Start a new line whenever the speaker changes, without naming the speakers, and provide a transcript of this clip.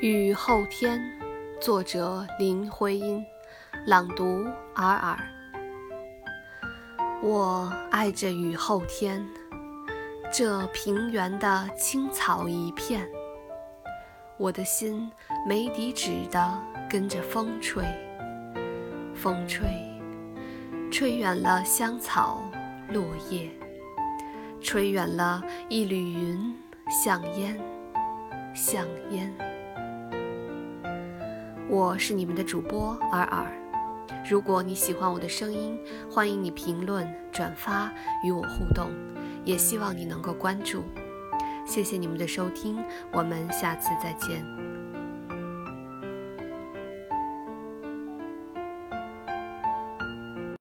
雨后天，作者林徽因，朗读尔尔。我爱着雨后天，这平原的青草一片。我的心没底止地跟着风吹，风吹，吹远了香草落叶，吹远了一缕云，像烟，像烟。我是你们的主播尔尔，如果你喜欢我的声音，欢迎你评论、转发与我互动，也希望你能够关注。谢谢你们的收听，我们下次再见。